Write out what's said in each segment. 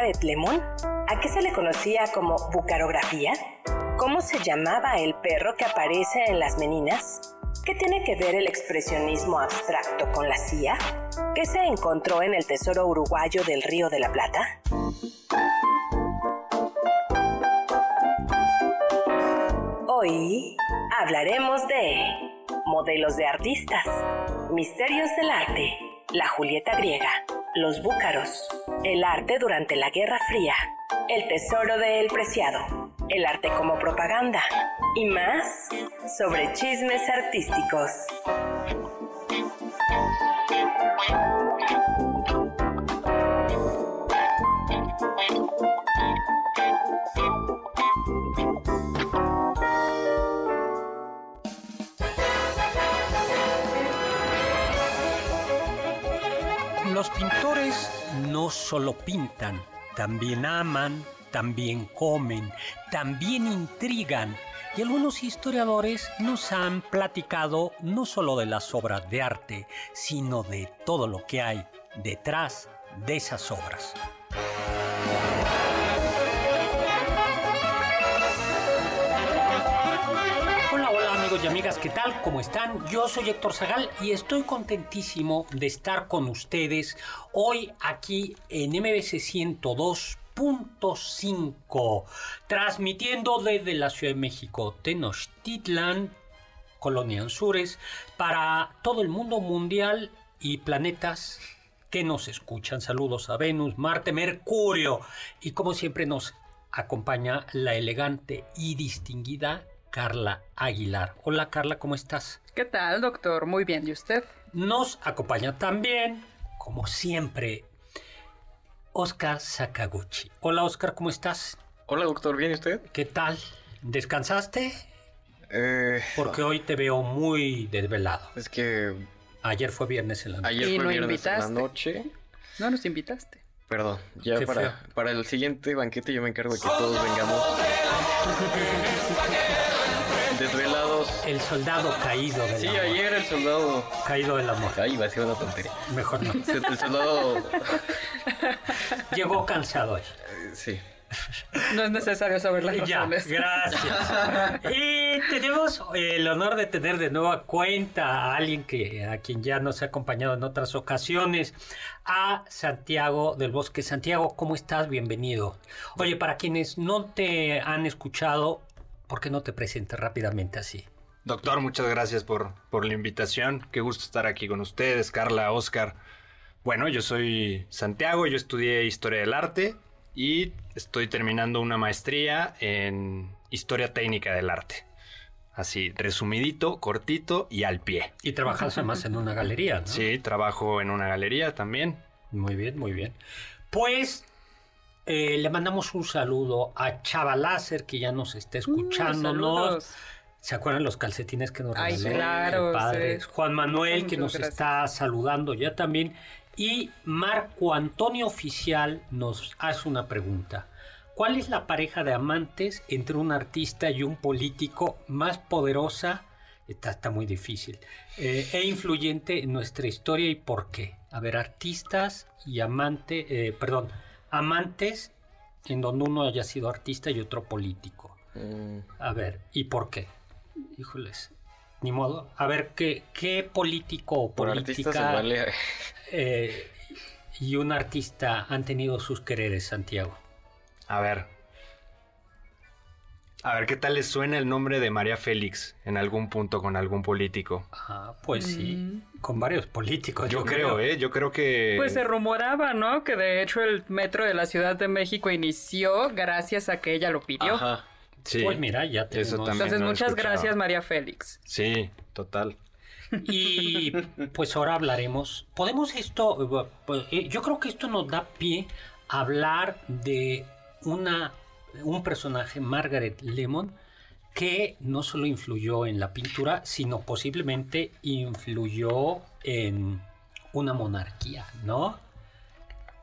Margaret Lemon? ¿A qué se le conocía como bucarografía? ¿Cómo se llamaba el perro que aparece en las meninas? ¿Qué tiene que ver el expresionismo abstracto con la CIA? ¿Qué se encontró en el tesoro uruguayo del Río de la Plata? Hoy hablaremos de modelos de artistas, misterios del arte, la Julieta griega, los búcaros, el arte durante la Guerra Fría, el tesoro del preciado, el arte como propaganda. Y más sobre chismes artísticos. Los pintores no solo pintan, también aman, también comen, también intrigan. Y algunos historiadores nos han platicado no solo de las obras de arte, sino de todo lo que hay detrás de esas obras. Amigos y amigas, ¿qué tal? ¿Cómo están? Yo soy Héctor Zagal y estoy contentísimo de estar con ustedes hoy aquí en MBC 102.5, transmitiendo desde la Ciudad de México, Tenochtitlan, Colonia Anzures, para todo el mundo mundial y planetas que nos escuchan. Saludos a Venus, Marte, Mercurio y como siempre nos acompaña la elegante y distinguida Carla Aguilar. Hola Carla, ¿cómo estás? ¿Qué tal, doctor? Muy bien, ¿y usted? Nos acompaña también, como siempre, Oscar Sakaguchi. Hola Oscar, ¿cómo estás? Hola, doctor, ¿bien y usted? ¿Qué tal? ¿Descansaste? Eh, Porque hoy te veo muy desvelado. es que Ayer fue viernes en la noche. ayer Y fue no viernes en la invitaste. noche. No nos invitaste. Perdón, ya para, para el siguiente banquete yo me encargo de que todos vengamos. El soldado caído del Sí, amor. ayer el soldado... Caído del amor. Ay, va a ser una tontería. Mejor no. El soldado... Llegó cansado hoy. Sí. No es necesario saber las Ya, razones. gracias. y tenemos el honor de tener de nueva cuenta a alguien que a quien ya nos ha acompañado en otras ocasiones, a Santiago del Bosque. Santiago, ¿cómo estás? Bienvenido. Oye, para quienes no te han escuchado, ¿por qué no te presentes rápidamente así? Doctor, muchas gracias por, por la invitación. Qué gusto estar aquí con ustedes, Carla, Oscar. Bueno, yo soy Santiago, yo estudié Historia del Arte y estoy terminando una maestría en Historia Técnica del Arte. Así, resumidito, cortito y al pie. Y trabajas además en una galería, ¿no? Sí, trabajo en una galería también. Muy bien, muy bien. Pues eh, le mandamos un saludo a Chava Láser, que ya nos está escuchando, ¿no? ¿Se acuerdan los calcetines que nos Ay, regaló? claro, Qué padre. sí. Juan Manuel, que nos gracias. está saludando ya también. Y Marco Antonio Oficial nos hace una pregunta. ¿Cuál es la pareja de amantes entre un artista y un político más poderosa? Está, está muy difícil. eh, e influyente en nuestra historia y por qué. A ver, artistas y amante, eh, perdón, amantes en donde uno haya sido artista y otro político. Mm, A ver, ¿y por qué? Híjoles, ni modo. A ver, ¿qué, qué político o política vale... eh, y un artista han tenido sus quereres, Santiago? A ver. A ver, ¿qué tal les suena el nombre de María Félix en algún punto con algún político? Ah, pues sí, con varios políticos. Yo creo, ¿eh? Yo creo que... Pues se rumoraba, ¿no? Que de hecho el metro de la Ciudad de México inició gracias a que ella lo pidió. Ajá. Sí. Pues mira, ya Eso tenemos... también. Entonces, muchas gracias, María Félix. Sí, total. Y pues ahora hablaremos. Podemos esto, eh, yo creo que esto nos da pie a hablar de una, un personaje, Margaret Lemon, que no solo influyó en la pintura, sino posiblemente influyó en una monarquía, ¿no?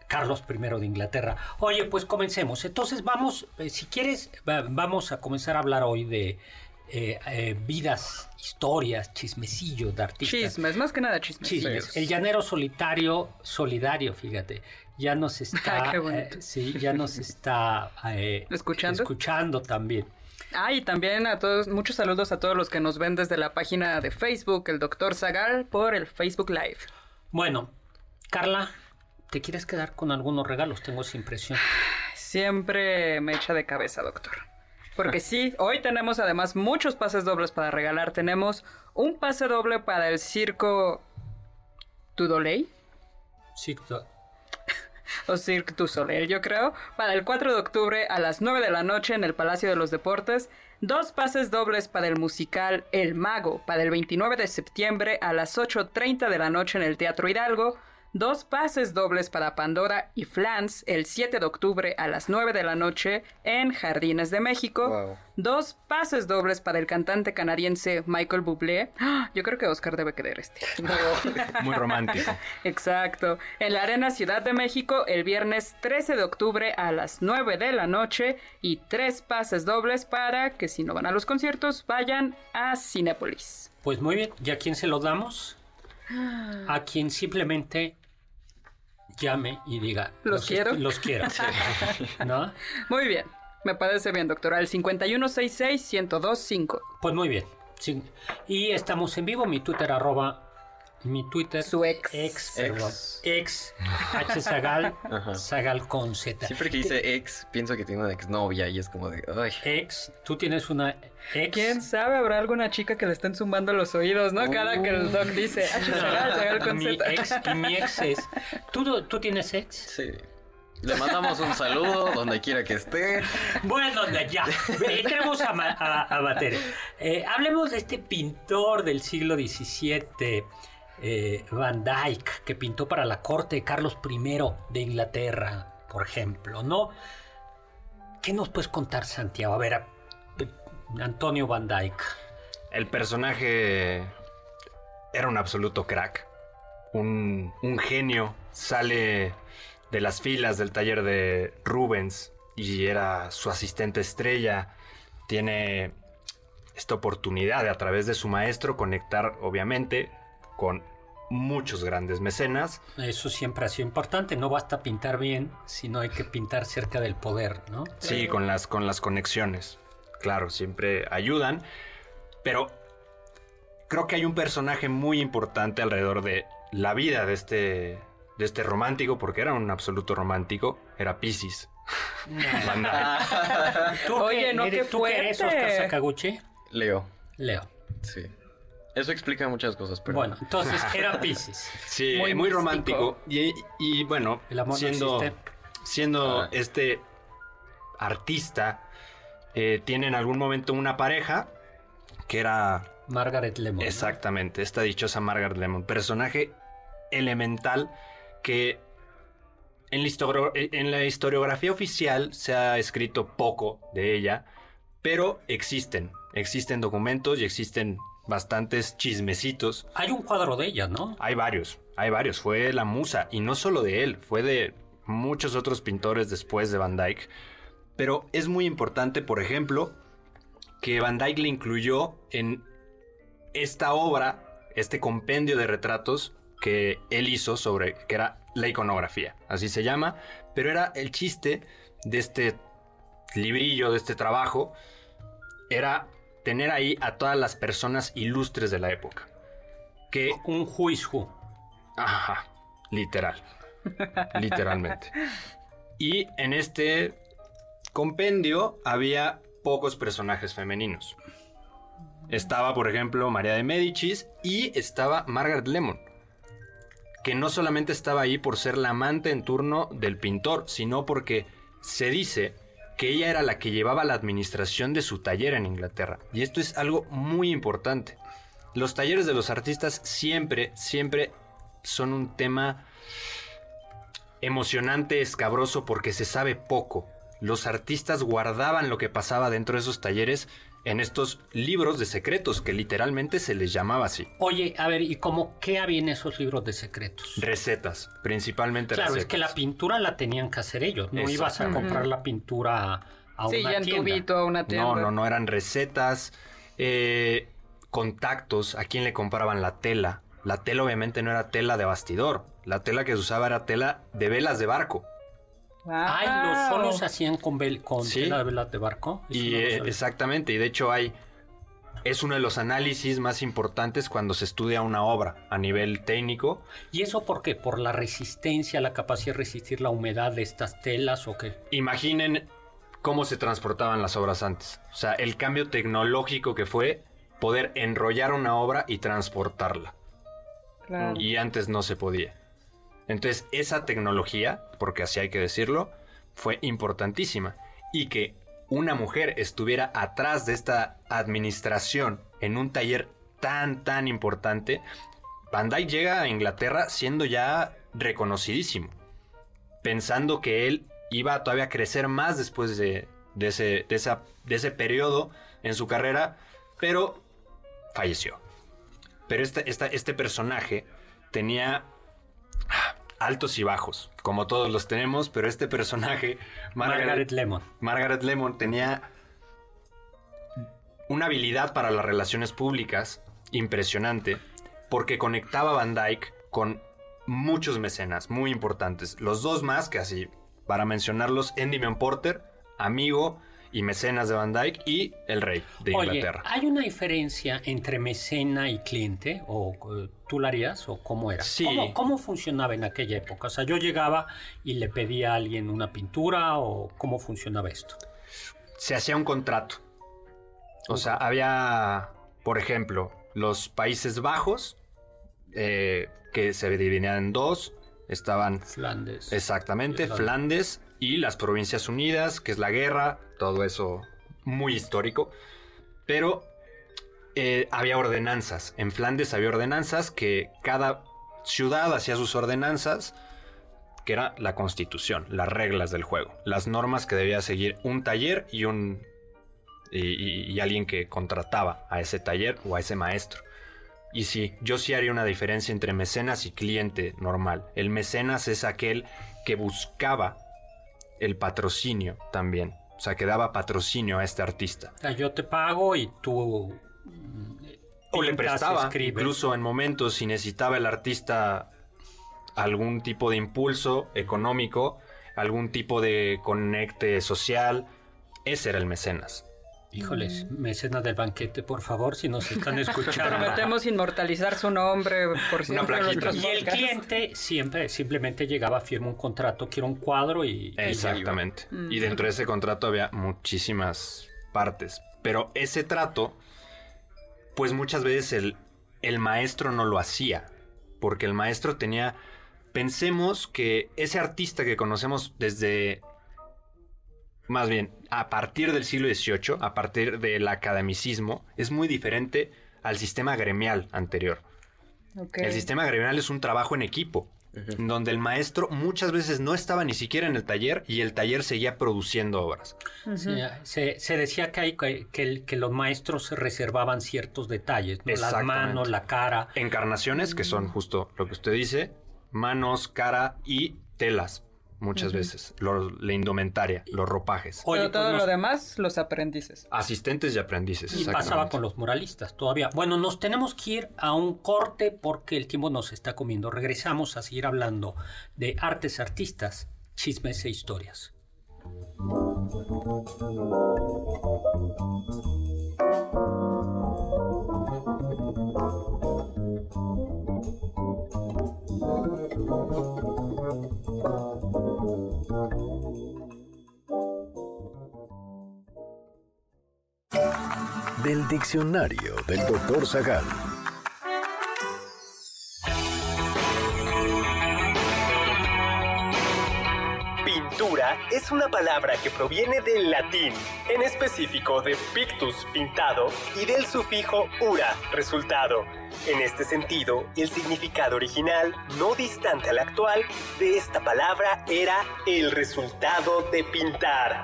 Carlos I de Inglaterra. Oye, pues comencemos. Entonces vamos, eh, si quieres, va- vamos a comenzar a hablar hoy de eh, eh, vidas, historias, chismecillos de artistas. Chismes, más que nada chismes. Chismes. El llanero solitario, solidario, fíjate, ya nos está, eh, sí, ya nos está ¿Escuchando? escuchando también. Ah, y también a todos, muchos saludos a todos los que nos ven desde la página de Facebook, el Dr. Zagal, por el Facebook Live. Bueno, Carla, ¿te quieres quedar con algunos regalos? Tengo esa impresión. Siempre me echa de cabeza, doctor. Porque sí, hoy tenemos además muchos pases dobles para regalar. Tenemos un pase doble para el circo Tudoley. Sí, do- o Cirque du Soleil, yo creo, para el 4 de octubre a las 9 de la noche en el Palacio de los Deportes. Dos pases dobles para el musical El Mago para el 29 de septiembre a las 8.30 de la noche en el Teatro Hidalgo. Dos pases dobles para Pandora y Flans el 7 de octubre a las 9 de la noche en Jardines de México. Wow. Dos pases dobles para el cantante canadiense Michael Bublé. ¡Ah! Yo creo que Oscar debe querer este. Muy romántico. Exacto. En la Arena Ciudad de México el viernes 13 de octubre a las 9 de la noche y tres pases dobles para que si no van a los conciertos vayan a Cinépolis. Pues muy bien, ¿y a quién se los damos? A quien simplemente llame y diga Los quiero. est- Los quiero. ¿No? Muy bien. Me parece bien, doctora. El 5166-1025. Pues muy bien. Sí. Y estamos en vivo, mi Twitter arroba mi Twitter. Su ex. Ex, Ex. perdón. Ex. H Zagal. Zagal con Z. Siempre que dice ex, pienso que tiene una exnovia y es como de, ay. Ex. Tú tienes una ex. ¿Quién sabe? Habrá alguna chica que le estén zumbando los oídos, ¿no? Cada que el doc dice, "Ah, Zagal, Zagal con mi Z". ex y mi ex es. ¿Tú, ¿Tú tienes ex? Sí. Le mandamos un saludo donde quiera que esté. Bueno, de- ya. Entremos a, a, a materia. Eh, hablemos de este pintor del siglo XVII, eh, Van Dyck, que pintó para la corte de Carlos I de Inglaterra, por ejemplo, ¿no? ¿Qué nos puedes contar, Santiago? A ver, Antonio Van Dyck. El personaje era un absoluto crack. Un, un genio. Sale de las filas del taller de Rubens y era su asistente estrella. Tiene esta oportunidad de a través de su maestro conectar, obviamente, con muchos grandes mecenas. Eso siempre ha sido importante. No basta pintar bien, sino hay que pintar cerca del poder, ¿no? Sí, con las, con las conexiones. Claro, siempre ayudan. Pero creo que hay un personaje muy importante alrededor de la vida de este, de este romántico, porque era un absoluto romántico. Era Pisces. ¿Tú Oye, qué no, eres, qué ¿tú qué eres. Oscar Sakaguchi? Leo. Leo. Sí. Eso explica muchas cosas, pero. Bueno, entonces era Pisces. Sí, Muy muy, místico. romántico. Y, y bueno, El amor no siendo, siendo Ah. este artista, eh, tiene en algún momento una pareja que era Margaret Lemon. ¿no? Exactamente, esta dichosa Margaret Lemon, personaje elemental que en la, en la historiografía oficial se ha escrito poco de ella, pero existen, existen documentos y existen bastantes chismecitos. Hay un cuadro de ella, ¿no? Hay varios, hay varios, fue la musa, y no solo de él, fue de muchos otros pintores después de Van Dyck. Pero es muy importante, por ejemplo, que Van Dyck le incluyó en esta obra, este compendio de retratos que él hizo sobre, que era la iconografía, así se llama, pero era el chiste de este librillo, de este trabajo, era tener ahí a todas las personas ilustres de la época. Que Un juicio. Ajá, literal. Literalmente. Y en este compendio había pocos personajes femeninos. Estaba, por ejemplo, María de Médicis y estaba Margaret Lemon, que no solamente estaba ahí por ser la amante en turno del pintor, sino porque se dice que ella era la que llevaba la administración de su taller en Inglaterra. Y esto es algo muy importante. Los talleres de los artistas siempre, siempre son un tema emocionante, escabroso, porque se sabe poco. Los artistas guardaban lo que pasaba dentro de esos talleres en estos libros de secretos, que literalmente se les llamaba así. Oye, a ver, ¿y cómo qué había en esos libros de secretos? Recetas, principalmente Claro, recetas. es que la pintura la tenían que hacer ellos. No ibas a comprar la pintura a Sí, una ya en tienda. tubito a una tienda. No, no, no eran recetas, eh, contactos, a quién le compraban la tela. La tela obviamente no era tela de bastidor, la tela que se usaba era tela de velas de barco. Ay, los Wow. solos se hacían con, vel- con Sí. tela de velas de barco. Eso Y no eh, exactamente, y de hecho hay es uno de los análisis más importantes cuando se estudia una obra a nivel técnico. ¿Y eso por qué? ¿Por la resistencia, la capacidad de resistir la humedad de estas telas o qué? Imaginen cómo se transportaban las obras antes. O sea, el cambio tecnológico que fue poder enrollar una obra y transportarla. Claro. Y antes no se podía. Entonces, esa tecnología, porque así hay que decirlo, fue importantísima. Y que una mujer estuviera atrás de esta administración en un taller tan, tan importante, Dyke llega a Inglaterra siendo ya reconocidísimo, pensando que él iba todavía a crecer más después de, de ese, de, de ese periodo en su carrera, pero falleció. Pero este, este personaje tenía altos y bajos, como todos los tenemos, pero este personaje, Margaret, Margaret, Lemon. Margaret Lemon, tenía una habilidad para las relaciones públicas impresionante, porque conectaba a Van Dyke con muchos mecenas muy importantes. Los dos más, que así, para mencionarlos, Endymion Porter, amigo y mecenas de Van Dyke, y el rey de Oye, Inglaterra. ¿hay una diferencia entre mecena y cliente? ¿O eh, tú la harías? ¿O cómo era? Sí. ¿Cómo, cómo funcionaba en aquella época? O sea, yo llegaba y le pedía a alguien una pintura o cómo funcionaba esto. se hacía un contrato. O sea, había, por ejemplo, los Países Bajos, eh, que se dividían en dos. Estaban Flandes. exactamente. Flandes y las Provincias Unidas, que es la guerra, todo eso muy histórico. Pero eh, había ordenanzas. En Flandes había ordenanzas que cada ciudad hacía sus ordenanzas, que era la constitución, las reglas del juego, las normas que debía seguir un taller y un y, y- y alguien que contrataba a ese taller o a ese maestro. Y sí, yo sí haría una diferencia entre mecenas y cliente normal. El mecenas es aquel que buscaba el patrocinio también. O sea, que daba patrocinio a este artista. O sea, yo te pago y tú... mm, O le prestaba, incluso en momentos si necesitaba el artista algún tipo de impulso económico, algún tipo de conecte social. Ese era el mecenas. Híjoles, mecenas del banquete, por favor, si nos están escuchando. Prometemos inmortalizar su nombre por siempre en plaquita. Y el cliente siempre simplemente llegaba, firma un contrato, quiero un cuadro y... y. Exactamente. Mm. Y dentro de ese contrato había muchísimas partes. Pero ese trato, pues muchas veces el, el maestro no lo hacía. Porque el maestro tenía... Pensemos que ese artista que conocemos desde... Más bien, a partir del siglo XVIII, a partir del academicismo, es muy diferente al sistema gremial anterior. El sistema gremial es un trabajo en equipo, donde el maestro muchas veces no estaba ni siquiera en el taller y el taller seguía produciendo obras. Sí, se, se decía que, hay, que, que el- que los maestros se reservaban ciertos detalles, ¿no? las manos, la cara. Encarnaciones, que son justo lo que usted dice, manos, cara y telas, muchas veces, lo- la indumentaria, los ropajes, Oye, Pero todo pues nos- lo demás, los aprendices. asistentes y aprendices. y pasaba con los moralistas todavía. Bueno, nos tenemos que ir a un corte porque el tiempo nos está comiendo. Regresamos a seguir hablando de artes, artistas, chismes e historias. Del diccionario del doctor Zagal. Pintura es una palabra que proviene del latín, en específico de pictus, pintado, y del sufijo ura, resultado. En este sentido, el significado original, no distante al actual, de esta palabra era el resultado de pintar.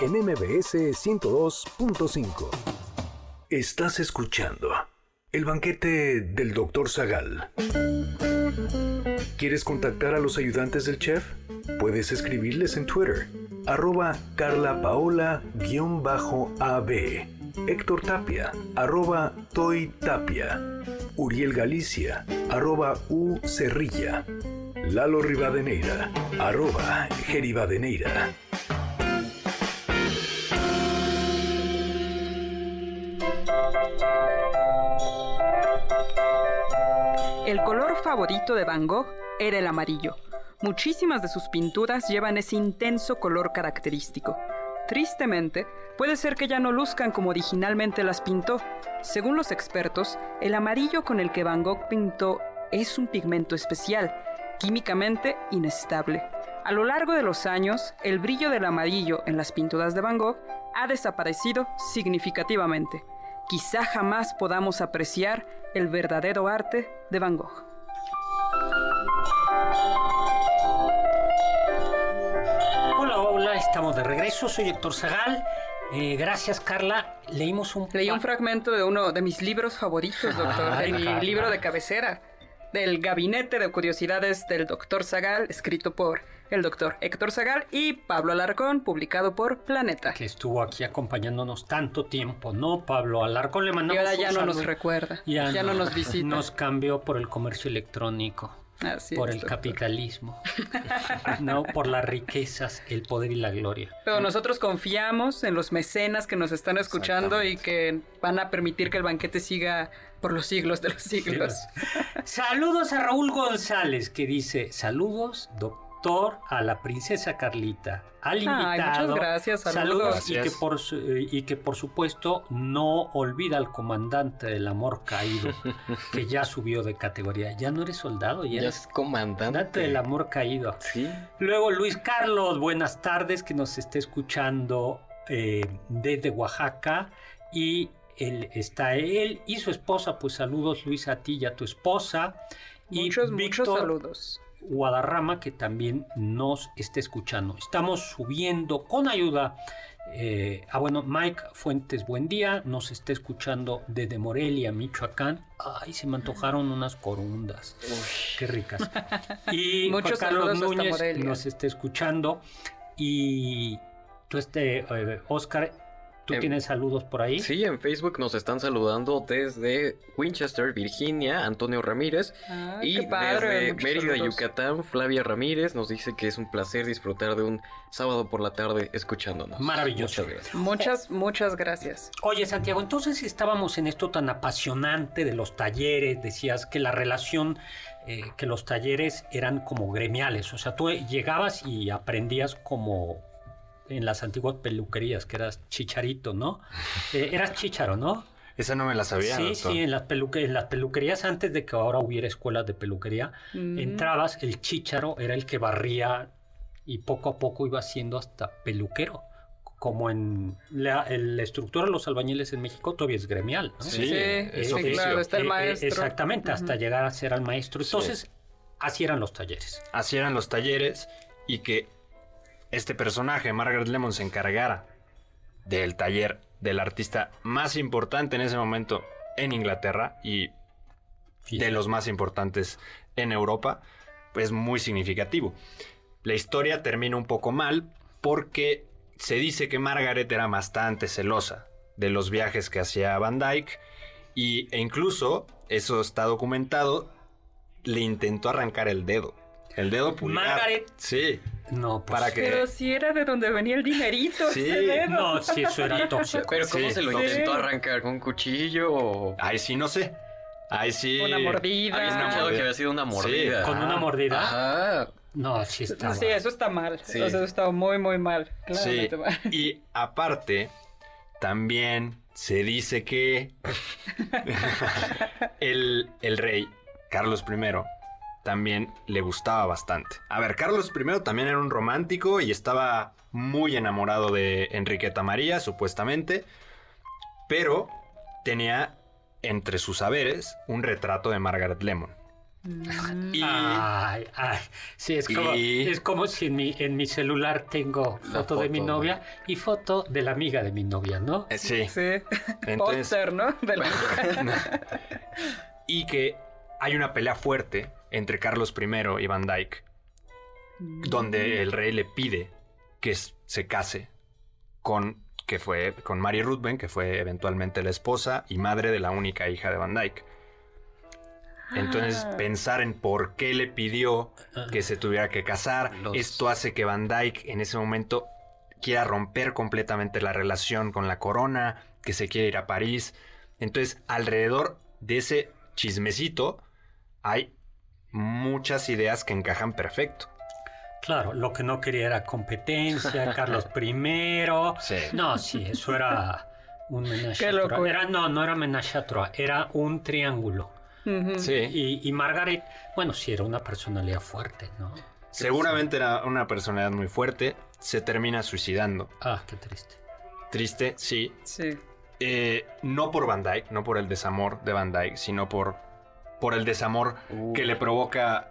en MBS 102.5. Estás escuchando el banquete del Dr. Zagal. ¿Quieres contactar a los ayudantes del chef? Puedes escribirles en Twitter, arroba carlapaola-ab, Héctor Tapia, arroba Toy Tapia, Uriel Galicia, arroba U Cerrilla, Lalo Rivadeneira, arroba Geribadeneira. El color favorito de Van Gogh era el amarillo. Muchísimas de sus pinturas llevan ese intenso color característico. Tristemente, puede ser que ya no luzcan como originalmente las pintó. Según los expertos, el amarillo con el que Van Gogh pintó es un pigmento especial, químicamente inestable. A lo largo de los años, el brillo del amarillo en las pinturas de Van Gogh ha desaparecido significativamente. Quizá jamás podamos apreciar el verdadero arte de Van Gogh. Hola, hola, estamos de regreso. Soy Héctor Zagal. Eh, gracias, Carla. Leímos un... Leí un fragmento de uno de mis libros favoritos, doctor, de mi libro de cabecera, del Gabinete de Curiosidades del Doctor Zagal, escrito por el doctor Héctor Zagal y Pablo Alarcón, publicado por Planeta. que estuvo aquí acompañándonos tanto tiempo, ¿no? Pablo Alarcón le Y mandamos ahora un ya no nos recuerda, ya, no nos visita. Nos cambió por el comercio electrónico, Así por es, el doctor. capitalismo, no por las riquezas, el poder y la gloria. Pero nosotros confiamos en los mecenas que nos están escuchando y que van a permitir que el banquete siga por los siglos de los siglos. Saludos a Raúl González que dice, saludos doctor a la princesa Carlita, al Ay, invitado. muchas gracias, saludos. y, que Gracias. por, su- eh, y que por supuesto no olvida al comandante del amor caído que ya subió de categoría. Ya no eres soldado, ya Ya eres es comandante. comandante del amor caído. Sí. Luego Luis Carlos, buenas tardes, que nos esté escuchando eh, desde Oaxaca y él está él y su esposa, pues saludos Luis a ti y a tu esposa. Y Muchos, muchos Víctor saludos. Guadarrama que también nos está escuchando. Estamos subiendo con ayuda. eh, ah, bueno, Mike Fuentes, buen día. Nos está escuchando desde Morelia, Michoacán. Ay, se me antojaron unas corundas. Qué ricas. Y Muchos Juan Carlos Núñez nos está escuchando. Y tú, este, eh, Oscar, ¿tú Em, tienes saludos por ahí? Sí, en Facebook nos están saludando desde Winchester, Virginia, Antonio Ramírez. Ay, y padre, desde Mérida, saludos. Yucatán, Flavia Ramírez nos dice que es un placer disfrutar de un sábado por la tarde escuchándonos. Maravilloso. Muchas gracias. Muchas, muchas gracias. Oye, Santiago, entonces estábamos en esto tan apasionante de los talleres, decías que la relación, eh, que los talleres eran como gremiales, o sea, tú llegabas y aprendías como en las antiguas peluquerías, que eras chicharito, ¿no? Eh, eras chicharo, ¿no? Esa no me la sabía, sí, doctor. sí, en las, peluque- en las peluquerías, antes de que ahora hubiera escuelas de peluquería, Mm. entrabas, el chicharo era el que barría y poco a poco iba siendo hasta peluquero. Como en la, el- estructura de los albañiles en México todavía es gremial. ¿no? Sí, Sí, es sí, claro, está el Eh, eh, maestro. exactamente, hasta llegar a ser al maestro. Sí. Entonces, así eran los talleres. Así eran los talleres y que este personaje, Margaret Lemon, se encargara del taller del artista más importante en ese momento en Inglaterra y de los más importantes en Europa, pues muy significativo. La historia termina un poco mal porque se dice que Margaret era bastante celosa de los viajes que hacía Van Dyke y, e incluso, eso está documentado, le intentó arrancar el dedo. El dedo pulgar. Margaret. Sí. No, pues, Para que... Pero si era de donde venía el dinerito, Sí. ese dedo. No, sí, eso era tóxico. Pero ¿cómo Sí, se lo intentó arrancar? ¿Con un cuchillo o...? Ahí sí no sé. Ahí sí... Una mordida. Había escuchado mordida. que había sido una mordida. ¿Con una mordida? Ajá. No, sí estaba. Sí, eso está mal. Sí. O sea, eso está muy, muy mal. Sí. Claramente mal. Y aparte, también se dice que el, el rey Carlos I también le gustaba bastante. A ver, Carlos I también era un romántico y estaba muy enamorado de Enriqueta María, supuestamente, pero tenía entre sus saberes un retrato de Margaret Lemon. Y Ay, ay. Sí, es como, Y- es como si en mi, en mi celular tengo foto de mi novia y foto de la amiga de mi novia, ¿no? eh, sí, Sí. entonces Póster, ¿no? De la- y que hay una pelea fuerte entre Carlos I y Van Dyke, donde el rey le pide que se case con que fue con Mary Ruthven, que fue eventualmente la esposa y madre de la única hija de Van Dyke. Entonces, Ah. pensar en por qué le pidió que se tuviera que casar, Los- esto hace que Van Dyke en ese momento quiera romper completamente la relación con la corona, que se quiere ir a París. Entonces, alrededor de ese chismecito hay muchas ideas que encajan perfecto. Claro, lo que no quería era competencia, Carlos I. Sí. No, sí, eso era un trois. locura. Era, no, no era à trois, era un triángulo. Sí. Y, y Margaret, bueno, sí era una personalidad fuerte, ¿no? Seguramente era una personalidad muy fuerte. Se termina suicidando. Ah, qué triste. Triste, sí. Sí. Eh, no por Van Dyke, no por el desamor de Van Dyke, sino por, por el desamor Uh. que le provoca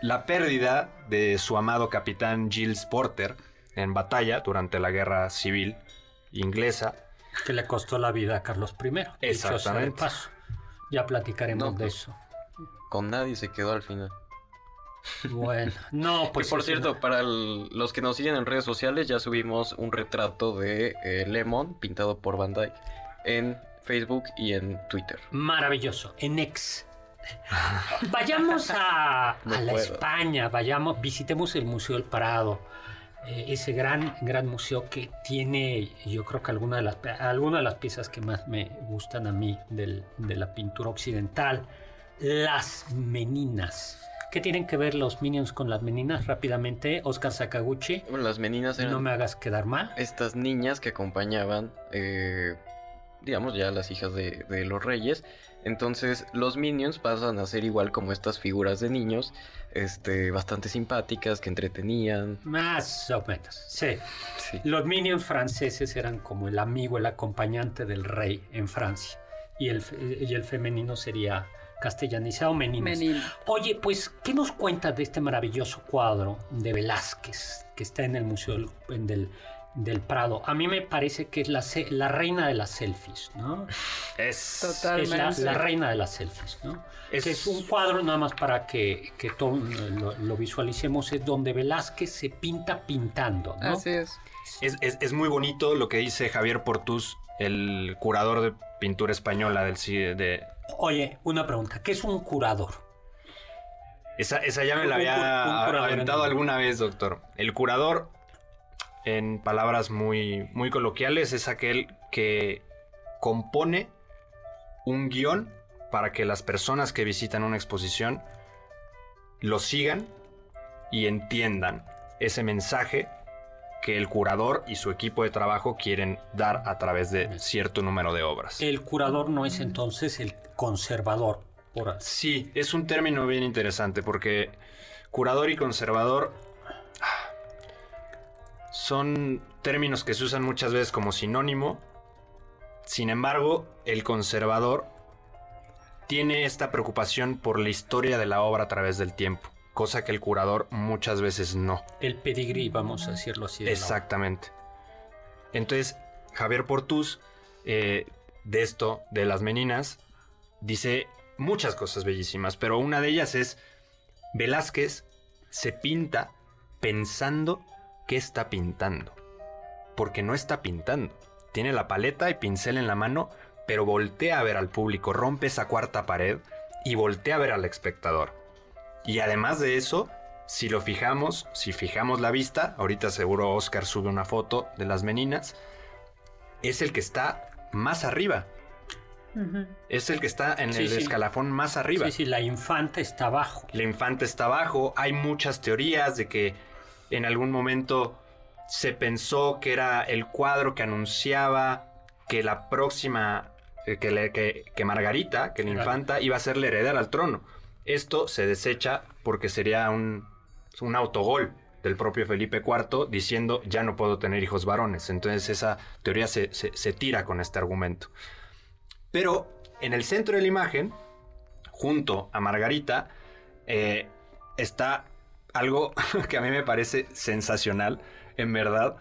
la pérdida de su amado capitán Giles Porter en batalla durante la guerra civil inglesa. Que le costó la vida a Carlos I. Exactamente. paso. Ya platicaremos No, de pues, eso. Con nadie se quedó al final. Bueno, no, Pues pues. por cierto, para el- los que nos siguen en redes sociales, ya subimos un retrato de eh, Lemon pintado por Van Dyke en Facebook y en Twitter. Maravilloso. En ex. Vayamos a, No a la. España, vayamos, visitemos el Museo del Prado. eh, ese gran, gran museo que tiene, yo creo que alguna de las, alguna de las piezas que más me gustan a mí del- de la pintura occidental, las meninas. ¿Qué tienen que ver los minions con las meninas? Rápidamente, Oscar Sakaguchi, Bueno, las meninas eran no me hagas quedar mal. estas niñas que acompañaban, eh, digamos, ya las hijas de, de los reyes. Entonces los minions pasan a ser igual como estas figuras de niños, este, bastante simpáticas, que entretenían. Más o menos, sí. Sí. Los minions franceses eran como el amigo, el acompañante del rey en Francia. Y el, y el femenino sería castellanizado meninas. Menino. Oye, pues, ¿qué nos cuentas de este maravilloso cuadro de Velázquez que está en el Museo del, en del, del Prado? A mí me parece que es la, reina de las selfies, ¿no? Es, Total. Es la, Totalmente. la reina de las selfies, ¿no? Es- Que es un cuadro nada más para que, que todo lo, lo visualicemos, es donde Velázquez se pinta pintando, ¿no? Así es. es, es- es muy bonito lo que dice Javier Portus, el curador de pintura española del de, Oye, una pregunta, ¿qué es un curador? Esa, esa ya me la Un cu- un había aventado en- alguna vez, doctor. El curador, en palabras muy, muy coloquiales, es aquel que compone un guion para que las personas que visitan una exposición lo sigan y entiendan ese mensaje que el curador y su equipo de trabajo quieren dar a través de cierto número de obras. El curador no es entonces el conservador. Por... Sí, es un término bien interesante porque curador y conservador son términos que se usan muchas veces como sinónimo. Sin embargo, el conservador tiene esta preocupación por la historia de la obra a través del tiempo, cosa que el curador muchas veces no. El pedigrí, vamos a decirlo así. de Exactamente. Entonces, Javier Portus, eh, de esto, de las meninas, dice muchas cosas bellísimas, pero una de ellas es, Velázquez se pinta pensando que está pintando, porque no está pintando, tiene la paleta y pincel en la mano, pero voltea a ver al público, rompe esa cuarta pared y voltea a ver al espectador. Y además de eso, si lo fijamos, si fijamos la vista, ahorita seguro Oscar sube una foto de las meninas, es el que está más arriba. Es el que está en Sí, el sí. escalafón más arriba. Sí, sí, la infanta está abajo. La infanta está abajo. Hay muchas teorías de que en algún momento se pensó que era el cuadro que anunciaba que la próxima, eh, que, le- que- que Margarita, que la infanta, iba a ser la heredera al trono. Esto se desecha porque sería un, un autogol del propio Felipe IV diciendo ya no puedo tener hijos varones. Entonces esa teoría se- se- se tira con este argumento. Pero en el centro de la imagen, junto a Margarita, eh, está algo que a mí me parece sensacional, en verdad.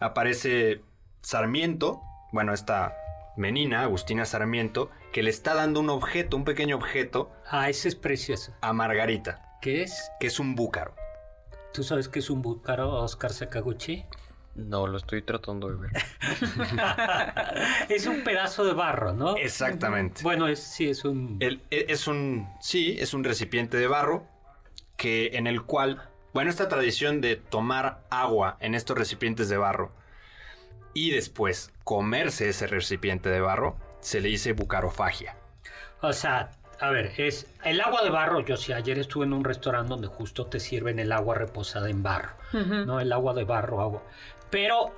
Aparece Sarmiento, bueno, esta menina, Agustina Sarmiento, que le está dando un objeto, un pequeño objeto, Ah, ese es precioso. a Margarita, ¿Qué es? que es un búcaro. ¿Tú sabes qué es un búcaro, Oscar Sakaguchi? No, lo estoy tratando de ver. es un pedazo de barro, ¿no? Exactamente. Bueno, es, sí, es un... El- e- es un, sí, es un recipiente de barro que en el cual, bueno, esta tradición de tomar agua en estos recipientes de barro y después comerse ese recipiente de barro se le dice bucarofagia. O sea, a ver, es el agua de barro. Yo sí, ayer estuve en un restaurante donde justo te sirven el agua reposada en barro, ¿no? El agua de barro, agua. Pero,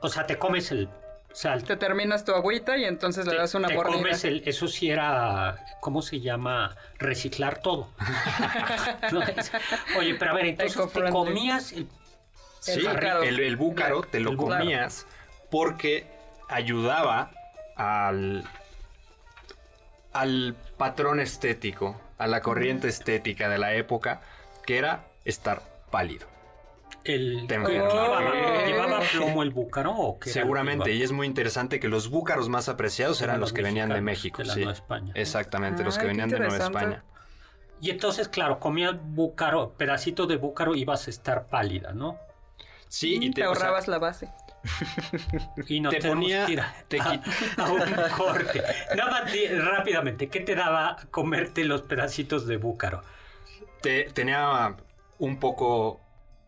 o sea, te comes el... O sea, Te terminas tu agüita y entonces le das una te mordida. comes el, eso sí era, ¿cómo se llama? Reciclar todo. No, es- Oye, pero a ver, entonces te comías el, Sí, búcaro. el, el búcaro te lo búcaro. comías porque ayudaba al, al patrón estético, a la corriente estética de la época, que era estar pálido. El Te ¿qué enfermaba. llevaba, llevaba plomo el búcaro o qué Seguramente, y es muy interesante que los búcaros más apreciados eran Eran los los que venían de México. de la sí. Nueva España. Exactamente, los Ah, que venían de Nueva. España. Y entonces, claro, comías búcaro, pedacito de búcaro ibas a estar pálida, ¿no? Sí, y te te, o sea, ahorrabas la base. Y no Te ponía- que ir a, te a- qui- a un corte. Nada más rápidamente, ¿qué te daba comerte los pedacitos de búcaro? te- tenía un poco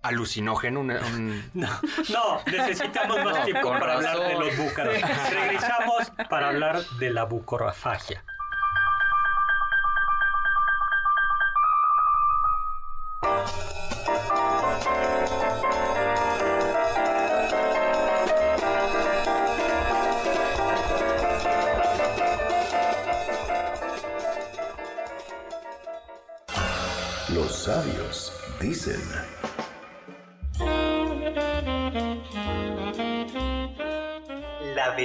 alucinógeno, un- un, No, no, necesitamos más No, tiempo para hablar de los búcaros. Regresamos para hablar de la bucorofagia. Los sabios dicen.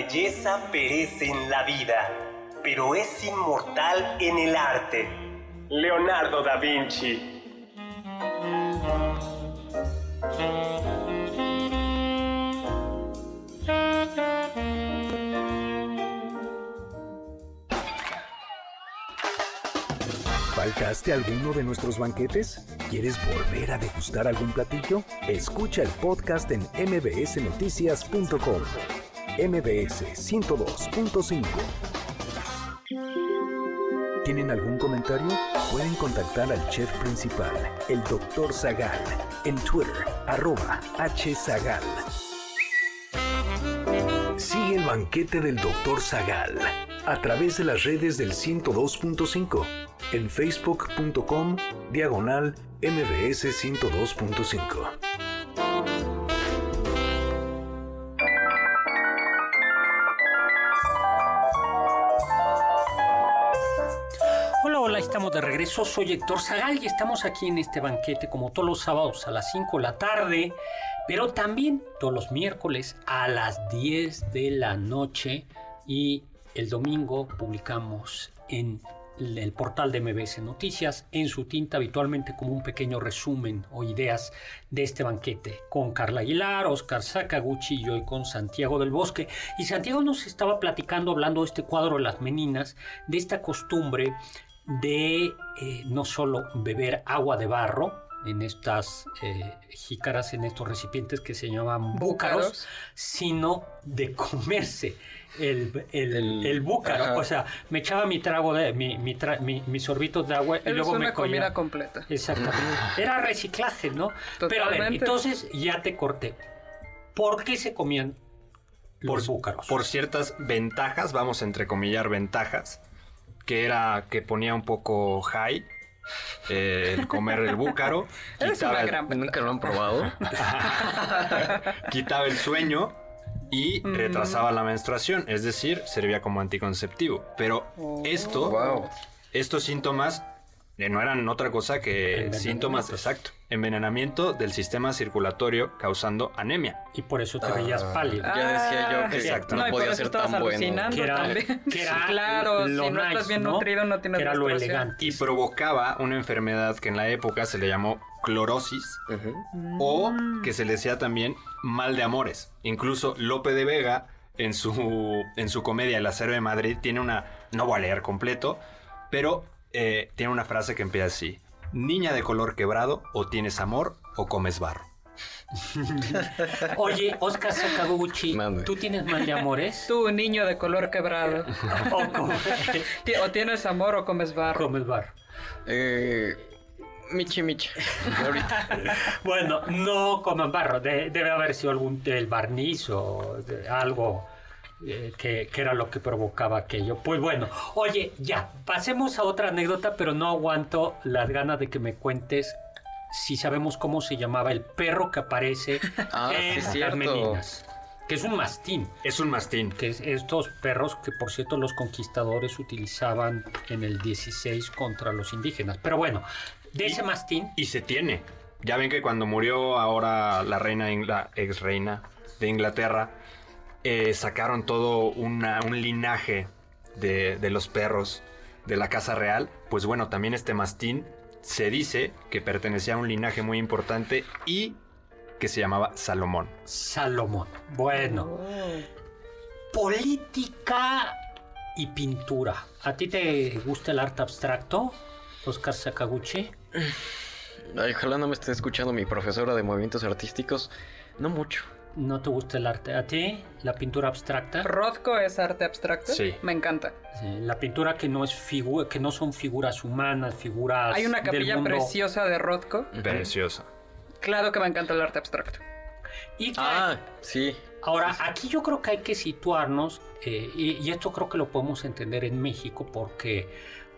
Belleza perece en la vida, pero es inmortal en el arte. Leonardo da Vinci. ¿Faltaste alguno de nuestros banquetes? ¿Quieres volver a degustar algún platillo? Escucha el podcast en mbsnoticias.com. MBS 102.5. ¿Tienen algún comentario? Pueden contactar al chef principal, el Dr. Zagal, en Twitter, arroba hzagal. Sigue el banquete del Dr. Zagal a través de las redes del 102.5 en facebook.com diagonal mbs 102.5. Soy Héctor Zagal y estamos aquí en este banquete como todos los sábados a las 5 de la tarde, pero también todos los miércoles a las 10 de la noche y el domingo publicamos en el portal de MBS Noticias en su tinta habitualmente como un pequeño resumen o ideas de este banquete con Carla Aguilar, Oscar Sakaguchi y hoy con Santiago del Bosque. Y Santiago nos estaba platicando, hablando de este cuadro de las meninas, de esta costumbre de eh, no solo beber agua de barro, en estas eh, jícaras, en estos recipientes que se llaman búcaros, Búcaros. sino de comerse el, el, El- el búcaro. ajá. O sea, me echaba mi trago de mi, mi, tra- mi- mis sorbitos de agua y Es luego me una comida comía. completa. Exactamente. Era reciclaje, ¿no? Pero a ver, Totalmente. entonces ya te corté. ¿Por qué se comían Por, los búcaros? por ciertas ventajas, vamos a entrecomillar ventajas, que era que ponía un poco high eh, el comer el búcaro, quitaba gran Nunca lo han probado. quitaba el sueño y Mm. retrasaba la menstruación, es decir, servía como anticonceptivo. Pero Oh. esto, Wow. estos síntomas eh, no eran otra cosa que síntomas, exacto, envenenamiento del sistema circulatorio causando anemia. Y por eso te veías pálido. Ya decía yo que Exacto. no Ah, por podía ser estabas tan bueno. alucinando que era, que era Sí, claro, lo si no nice, estás bien ¿no? nutrido no tienes Que era lo elegante. Y provocaba una enfermedad que en la época se le llamó clorosis o que se le decía también mal de amores. Incluso Lope de Vega en su, en su comedia El acero de Madrid tiene una, no voy a leer completo, pero eh, tiene una frase que empieza así. Niña de color quebrado, o tienes amor o comes barro. Oye, Oscar Sakaguchi. ¿tú tienes mal de amores? Tú, niño de color quebrado. ¿O comes, Ti- o tienes amor o comes barro. comes barro? Eh, Michi Michi. Bueno, no comen barro. De- debe haber sido algún del barniz o de algo eh, que, que era lo que provocaba aquello. Pues bueno, oye, ya, pasemos a otra anécdota, pero no aguanto las ganas de que me cuentes si sabemos cómo se llamaba el perro que aparece Ah, en es las meninas. Que es un mastín. Es un mastín. Que es estos perros que por cierto los conquistadores utilizaban en el 16 contra los indígenas. Pero bueno, de ese mastín Y se tiene. Ya ven que cuando murió ahora la reina, la ex reina de Inglaterra, eh, sacaron todo una- un linaje de, de los perros de la Casa Real. Pues bueno, también este mastín se dice que pertenecía a un linaje muy importante y que se llamaba Salomón. Salomón. Bueno, política y pintura. ¿A ti te gusta el arte abstracto, Oscar Sakaguchi? Ay, ojalá no me esté escuchando mi profesora de movimientos artísticos. No mucho. ¿No te gusta el arte? ¿A ti la pintura abstracta? ¿Rothko es arte abstracto? Sí. Me encanta. Sí, la pintura que no es figu- que no son figuras humanas, figuras Hay una del capilla mundo. preciosa de Rothko. Preciosa. Claro que me encanta el arte abstracto. Y que- Ah, sí. Ahora, aquí yo creo que hay que situarnos, eh, y, y esto creo que lo podemos entender en México, porque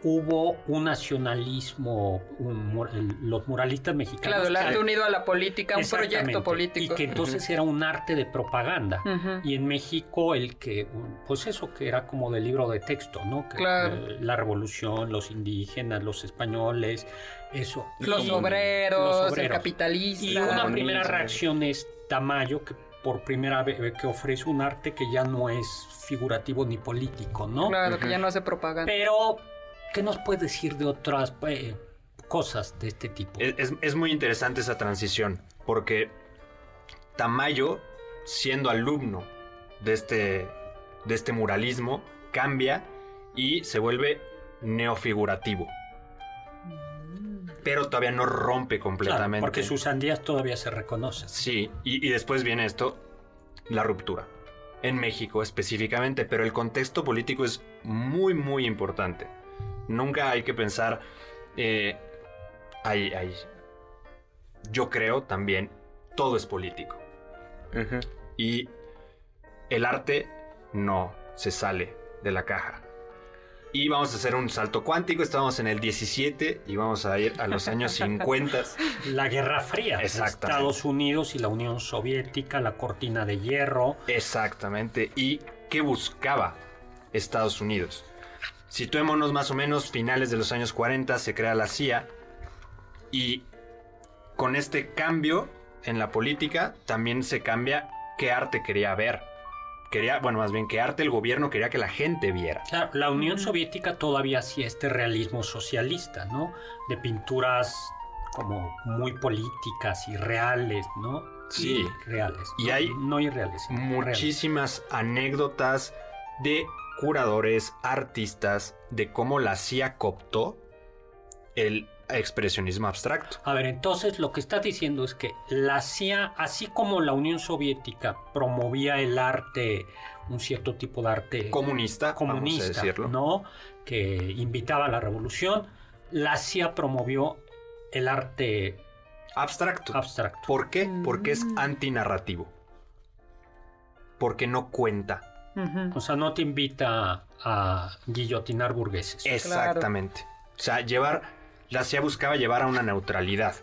hubo un nacionalismo, un los muralistas mexicanos. Claro, el arte que- unido a la política, un proyecto político. Y que entonces era un arte de propaganda. Y en México el que, pues eso que era como de libro de texto, ¿no? Que, Claro. eh, la revolución, los indígenas, los españoles, eso. Los Y- obreros, los el obreros. capitalista. Y una primera reacción es Tamayo, que por primera vez que ofrece un arte que ya no es figurativo ni político, ¿no? Claro, que ya no hace propaganda. Pero, ¿qué nos puedes decir de otras eh, cosas de este tipo? Es, muy interesante esa transición, porque Tamayo, siendo alumno de este, de este muralismo, cambia y se vuelve neofigurativo. Pero todavía no rompe Claro, completamente. porque sus sandías todavía se reconocen. Sí, y, y después viene esto, la ruptura. En México específicamente, pero el contexto político es muy, muy importante. Nunca hay que pensar, eh, hay, hay- yo creo también, todo es político. Y el arte no se sale de la caja. Y vamos a hacer un salto cuántico, estamos en el 17 y vamos a ir a los años 50. La Guerra Fría, Exactamente. Estados Unidos y la Unión Soviética, la cortina de hierro. Exactamente. ¿Y qué buscaba Estados Unidos? Situémonos más o menos finales de los años 40, se crea la CIA y con este cambio en la política también se cambia qué arte quería ver. Quería, bueno, más bien qué arte el gobierno quería que la gente viera. Claro, la Unión Soviética todavía hacía este realismo socialista, ¿no? De pinturas como muy políticas y reales, ¿no? Sí. reales. Y no- hay no irreales. sino reales. muchísimas anécdotas de curadores, artistas, de cómo la CIA cooptó el expresionismo abstracto. A ver, entonces lo que está diciendo es que la CIA, así como la Unión Soviética promovía el arte, un cierto tipo de arte Comunista, comunista, vamos a decirlo. ¿no? Que invitaba a la revolución, la CIA promovió el arte Abstracto. abstracto. ¿Por qué? Porque es antinarrativo. Porque no cuenta. O sea, no te invita a guillotinar burgueses. Exactamente. O sea, llevar. La CIA buscaba llevar a una neutralidad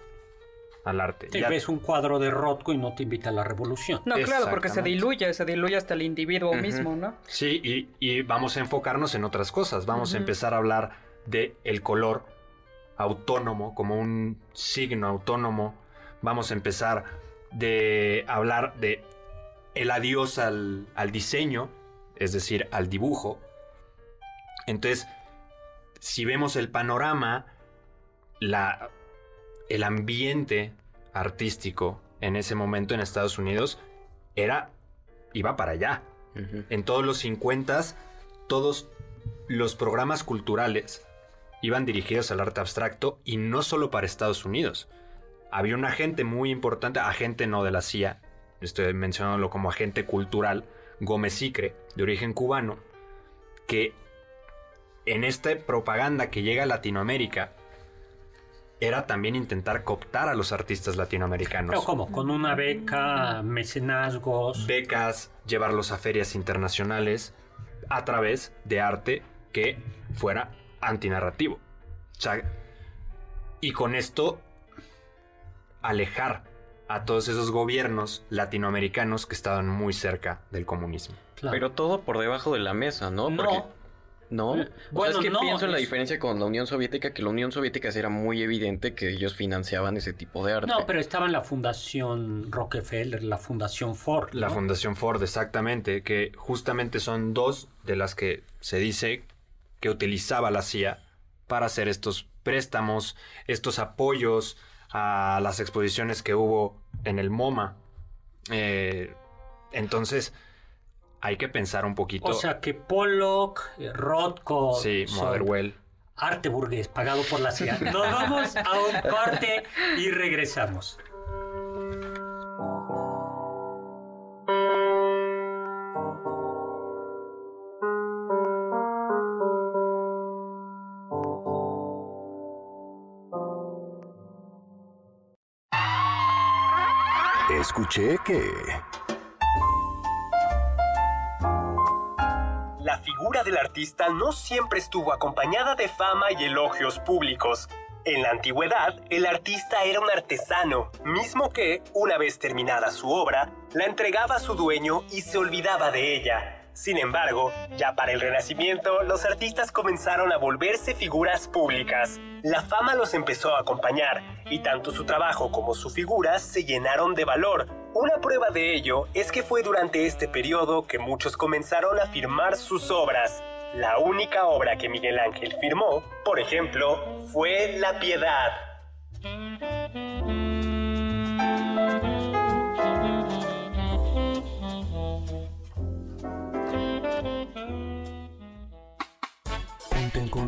al arte. Te Ya- ves un cuadro de Rothko y no te invita a la revolución. No, claro, porque se diluye, se diluye hasta el individuo mismo, ¿no? Sí, y, y vamos a enfocarnos en otras cosas. Vamos a empezar a hablar de el color autónomo como un signo autónomo. Vamos a empezar de hablar de el adiós al, al diseño, es decir, al dibujo. Entonces, si vemos el panorama, la, el ambiente artístico en ese momento en Estados Unidos era iba para allá. En todos los 50 todos los programas culturales iban dirigidos al arte abstracto y no solo para Estados Unidos. Había un agente muy importante, agente no de la CIA, estoy mencionándolo como agente cultural, Gómez Sicre, de origen cubano, que en esta propaganda que llega a Latinoamérica era también intentar cooptar a los artistas latinoamericanos Pero ¿cómo? Con una beca, mecenazgos. becas, llevarlos a ferias internacionales a través de arte que fuera antinarrativo. O sea, y con esto alejar a todos esos gobiernos latinoamericanos que estaban muy cerca del comunismo. Claro. Pero todo por debajo de la mesa, ¿no? no, Porque- no. O sea, es que no, pienso en la es- diferencia con la Unión Soviética, que la Unión Soviética era muy evidente que ellos financiaban ese tipo de arte. no, pero estaba en la Fundación Rockefeller, la Fundación Ford. La. Fundación Ford, exactamente, que justamente son dos de las que se dice que utilizaba la CIA para hacer estos préstamos, estos apoyos a las exposiciones que hubo en el MoMA. Eh, entonces, hay que pensar un poquito. O sea que Pollock, eh, Rothko, sí, Motherwell. arte burgués pagado por la CIA. Nos vamos a un corte y regresamos. Escuché que... La figura del artista no siempre estuvo acompañada de fama y elogios públicos. En la antigüedad, el artista era un artesano, mismo que, una vez terminada su obra, la entregaba a su dueño y se olvidaba de ella. Sin embargo, ya para el Renacimiento, los artistas comenzaron a volverse figuras públicas. La fama los empezó a acompañar, y tanto su trabajo como su figura se llenaron de valor. Una prueba de ello es que fue durante este periodo que muchos comenzaron a firmar sus obras. La única obra que Miguel Ángel firmó, por ejemplo, fue La Piedad.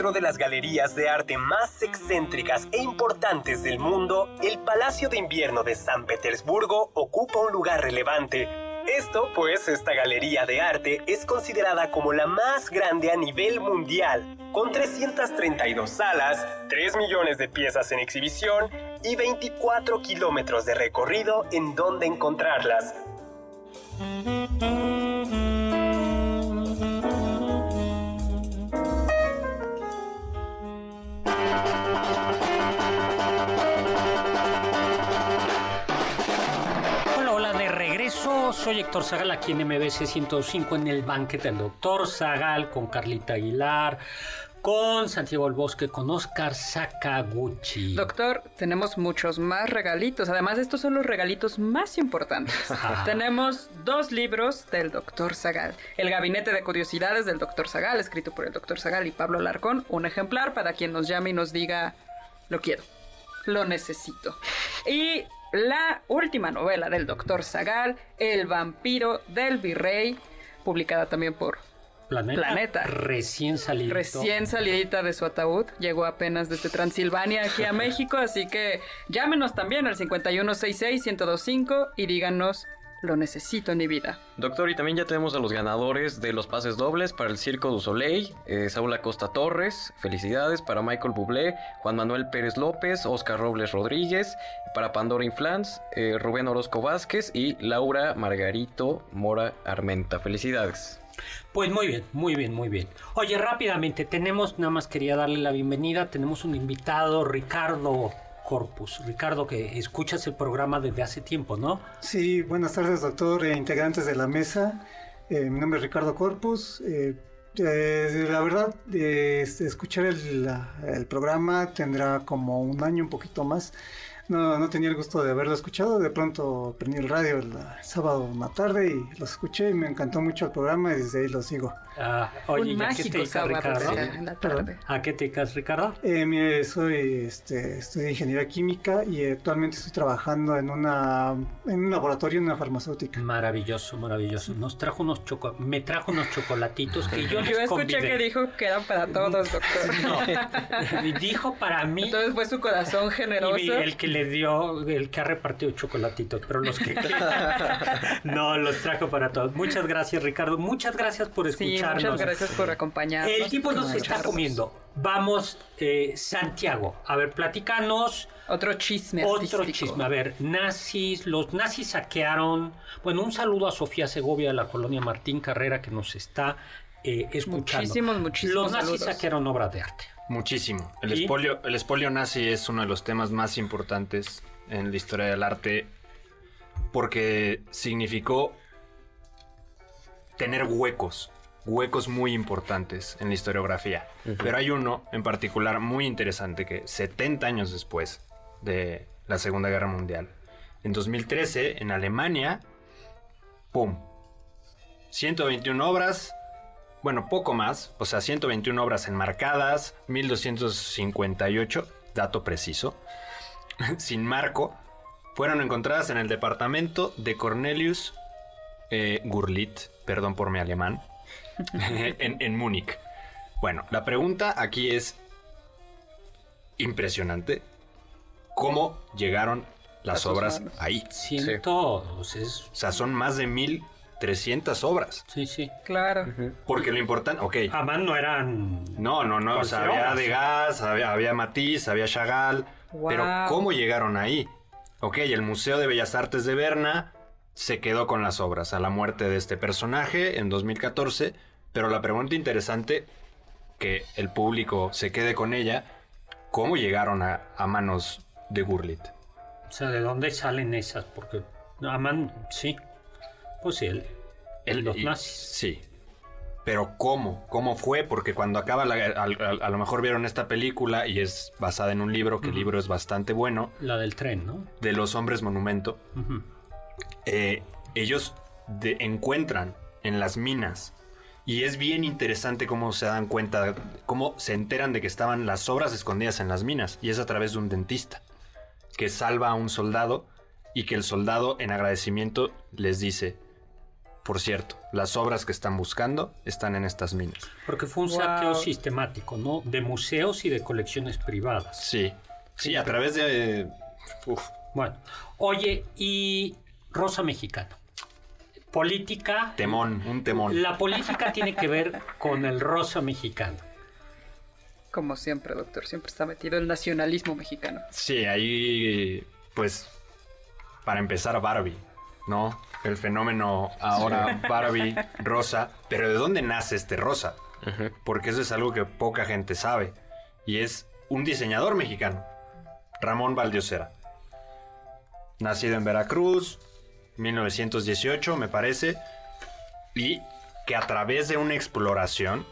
De las galerías de arte más excéntricas e importantes del mundo, el Palacio de Invierno de San Petersburgo ocupa un lugar relevante. Esto, pues, esta galería de arte es considerada como la más grande a nivel mundial, con 332 salas, 3 millones de piezas en exhibición y 24 kilómetros de recorrido en donde encontrarlas. Soy Héctor Zagal aquí en MBC 105 en el banquete del Doctor Zagal con Carlita Aguilar, con Santiago el Bosque, con Oscar Sakaguchi. Doctor, tenemos muchos más regalitos. Además, estos son los regalitos más importantes. Ah. tenemos dos libros del Doctor Zagal. El Gabinete de Curiosidades del Doctor Zagal, escrito por el Doctor Zagal y Pablo Larcón. Un ejemplar para quien nos llame y nos diga, lo quiero, lo necesito. Y la última novela del Doctor Zagal, El vampiro del virrey, publicada también por Planeta. Planeta. Recién salido. Recién salidita de su ataúd, llegó apenas desde Transilvania aquí a México, así que llámenos también al 5166-1025 y díganos, lo necesito en mi vida. Doctor, y también ya tenemos a los ganadores de los pases dobles para el Circo du Soleil, eh, Saúl Acosta Torres, felicidades para Michael Bublé, Juan Manuel Pérez López, Oscar Robles Rodríguez, para Pandora Inflans, eh, Rubén Orozco Vázquez y Laura Margarito Mora Armenta. Felicidades. Pues muy bien, muy bien, muy bien. Oye, rápidamente, tenemos, nada más quería darle la bienvenida, tenemos un invitado, Ricardo Corpus. Ricardo, que escuchas el programa desde hace tiempo, ¿no? Sí, buenas tardes, doctor, e integrantes de la mesa. Eh, mi nombre es Ricardo Corpus. Eh, eh, la verdad, este, escuchar el, el programa tendrá como un año, un poquito más. No, no tenía el gusto de haberlo escuchado. De pronto prendí el radio el, sábado en la tarde y lo escuché y me encantó mucho el programa y desde ahí lo sigo. Ah, oye, Un ¿y a qué te mágico dedicas, sábado Ricardo? ya en la tarde. ¿A qué te dedicas, Ricardo? Eh, mire, soy, este, estudié ingeniería química y actualmente estoy trabajando en, una, en un laboratorio en una farmacéutica. Maravilloso, maravilloso. Nos trajo unos choco... Me trajo unos chocolatitos que yo les Yo escuché convidé. que dijo que eran para todos, doctor. No, y dijo para mí Entonces fue su corazón y generoso. mi- el que le dio, el que ha repartido chocolatitos, pero los que no los trajo para todos. Muchas gracias, Ricardo. Muchas gracias por Sí, escucharnos. muchas gracias por acompañarnos. El tipo nos está comiendo. Vamos, eh, Santiago. A ver, platicanos Otro chisme otro artístico. chisme. A ver, nazis, los nazis saquearon. Bueno, un saludo a Sofía Segovia de la colonia Martín Carrera que nos está eh, escuchando. Muchísimos, muchísimos Los nazis saludos. saquearon obras de arte. Muchísimo. El ¿Y? espolio, el espolio nazi es uno de los temas más importantes en la historia del arte porque significó tener huecos, huecos muy importantes en la historiografía. Pero hay uno en particular muy interesante que 70 años después de la Segunda Guerra Mundial, en 2013, en Alemania, ¡pum! 121 obras bueno, poco más, o sea, 121 obras enmarcadas, 1258, dato preciso, sin marco, fueron encontradas en el departamento de Cornelius eh, Gurlitt, perdón por mi alemán, en, en Múnich. Bueno, la pregunta aquí es impresionante. ¿Cómo llegaron las obras ahí? Cientos. Es, O sea, son más de 1300 obras. sí, sí. Claro. Porque lo importante, ok, Además no eran... No, no, no. O sea, había. Degas, había, había Matisse, había Chagall. Pero. ¿cómo llegaron ahí? Ok, el Museo de Bellas Artes de Berna se quedó con las obras a la muerte de este personaje en 2014. Pero la pregunta interesante, que el público se quede con ella, ¿cómo llegaron a, a manos de Gurlitt? O sea, ¿de dónde salen esas? Porque aman, sí. Pues sí, el, El- los y- nazis. Sí. Pero ¿cómo? ¿Cómo fue? Porque cuando acaba, la, a, a- a lo mejor vieron esta película y es basada en un libro, que el libro es bastante bueno, La del tren, ¿no? de los hombres monumento. Eh, ellos de- encuentran en las minas. Y es bien interesante cómo se dan cuenta, cómo se enteran de que estaban las obras escondidas en las minas. Y es a través de un dentista que salva a un soldado y que el soldado en agradecimiento les dice, por cierto, las obras que están buscando están en estas minas. Porque fue un Wow. saqueo sistemático, ¿no? De museos y de colecciones privadas. Sí, sí, a través de... uf, Bueno, oye, y Rosa Mexicana. Política. temón, un temón. La política tiene que ver con el rosa mexicano. Como siempre, doctor. Siempre está metido el nacionalismo mexicano. Sí, ahí, pues, para empezar, Barbie, ¿no? El fenómeno ahora Barbie, rosa. Pero ¿de dónde nace este rosa? Porque eso es algo que poca gente sabe. Y es un diseñador mexicano, Ramón Valdiosera. Nacido en Veracruz, 1918, me parece. Y que a través de una exploración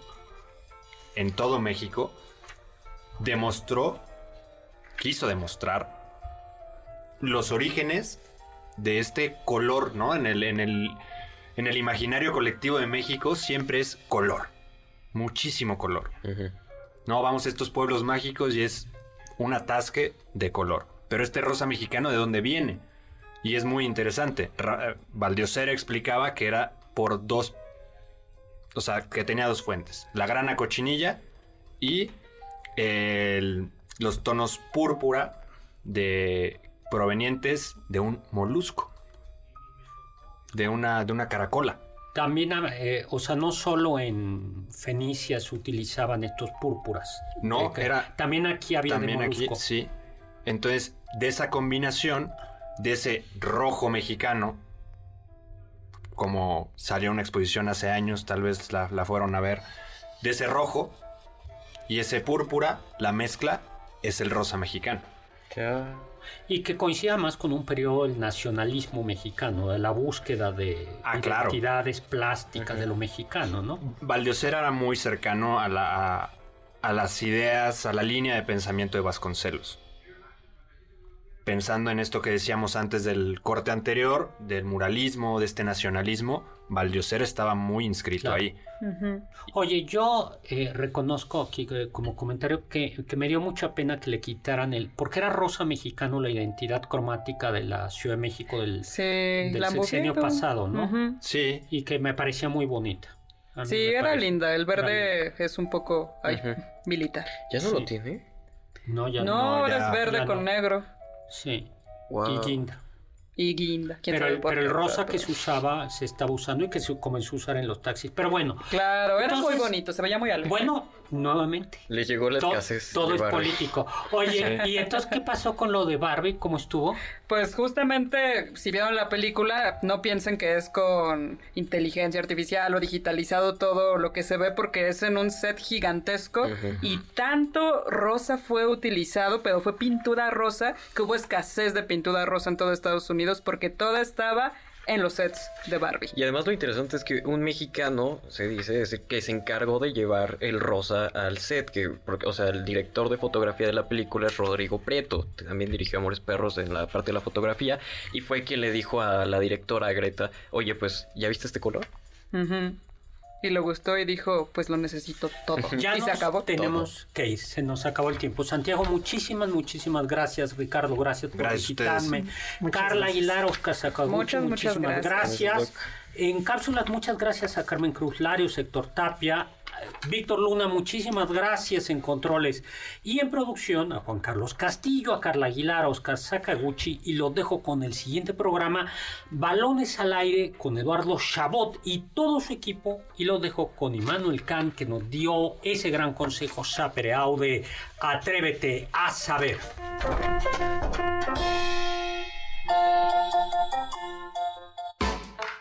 en todo México, demostró, quiso demostrar los orígenes de este color, ¿no? En el, en el, en el imaginario colectivo de México siempre es color, muchísimo color. No, vamos a estos pueblos mágicos y es un atasque de color. Pero este rosa mexicano, ¿de dónde viene? Y es muy interesante. Ra- eh, Valdiosera explicaba que era por dos. O sea, que tenía dos fuentes: la grana cochinilla y el- los tonos púrpura de provenientes de un molusco. De una, de una caracola. También, eh, o sea, no solo en Fenicia se utilizaban estos púrpuras. No, Eh, era- También aquí había También de aquí, molusco. sí. Entonces, de esa combinación, de ese rojo mexicano, como salió una exposición hace años, tal vez la, la fueron a ver, de ese rojo y ese púrpura, la mezcla es el rosa mexicano. Y que coincida más con un periodo del nacionalismo mexicano, de la búsqueda de Ah, claro. identidades plásticas de lo mexicano, ¿no? Valdiosera era muy cercano a, la, a, a las ideas, a la línea de pensamiento de Vasconcelos. Pensando en esto que decíamos antes del corte anterior, del muralismo, de este nacionalismo, Valdiosera estaba muy inscrito Claro. ahí. Oye, yo eh, reconozco aquí eh, como comentario que, que me dio mucha pena que le quitaran el... Porque era rosa mexicano la identidad cromática de la Ciudad de México del, Sí, del sexenio pasado, ¿no? Sí, Y que me parecía muy bonita. Sí, era parece. linda. El Era verde es un poco ay, militar. ¿Ya no Sí. lo tiene? No, ya No, no. ahora ya- es verde con no. negro Sí. Wow. Y guinda. Y guinda. ¿Quién Pero, sabe el, por pero el rosa Pero- que se usaba se estaba usando y que se comenzó a usar en los taxis. Pero bueno, Claro, era muy bonito, se veía muy alegre. bueno, nuevamente. Le llegó la to- escasez. todo de es Barbie. político. Oye, ¿y entonces qué pasó con lo de Barbie? ¿Cómo estuvo? Pues justamente, si vieron la película, no piensen que es con inteligencia artificial o digitalizado todo lo que se ve porque es en un set gigantesco y tanto rosa fue utilizado, pero fue pintura rosa, que hubo escasez de pintura rosa en todo Estados Unidos porque toda estaba en los sets de Barbie. Y además lo interesante es que un mexicano, se dice, es que se encargó de llevar el rosa al set, que, porque, o sea, el director de fotografía de la película es Rodrigo Prieto, también dirigió Amores Perros en la parte de la fotografía, y fue quien le dijo a la directora Greta, oye, pues, ¿ya viste este color? Ujú. Y le gustó y dijo, pues lo necesito todo. Ya y nos se acabó. tenemos que ir, se nos acabó el tiempo. Santiago, muchísimas, muchísimas gracias. Ricardo, gracias por Gracias visitarme. Muchas Carla gracias. Aguilar, Oscar Sakaguchi, Muchas, muchas muchísimas gracias. gracias. En cápsulas, muchas gracias a Carmen Cruz Lario, Sector Tapia. Víctor Luna, muchísimas gracias en controles. Y en producción, a Juan Carlos Castillo, a Carla Aguilar, a Oscar Sakaguchi. Y los dejo con el siguiente programa, Balones al Aire, con Eduardo Chabot y todo su equipo. Y los dejo con Immanuel Kant, que nos dio ese gran consejo Sapere Aude, Atrévete a saber.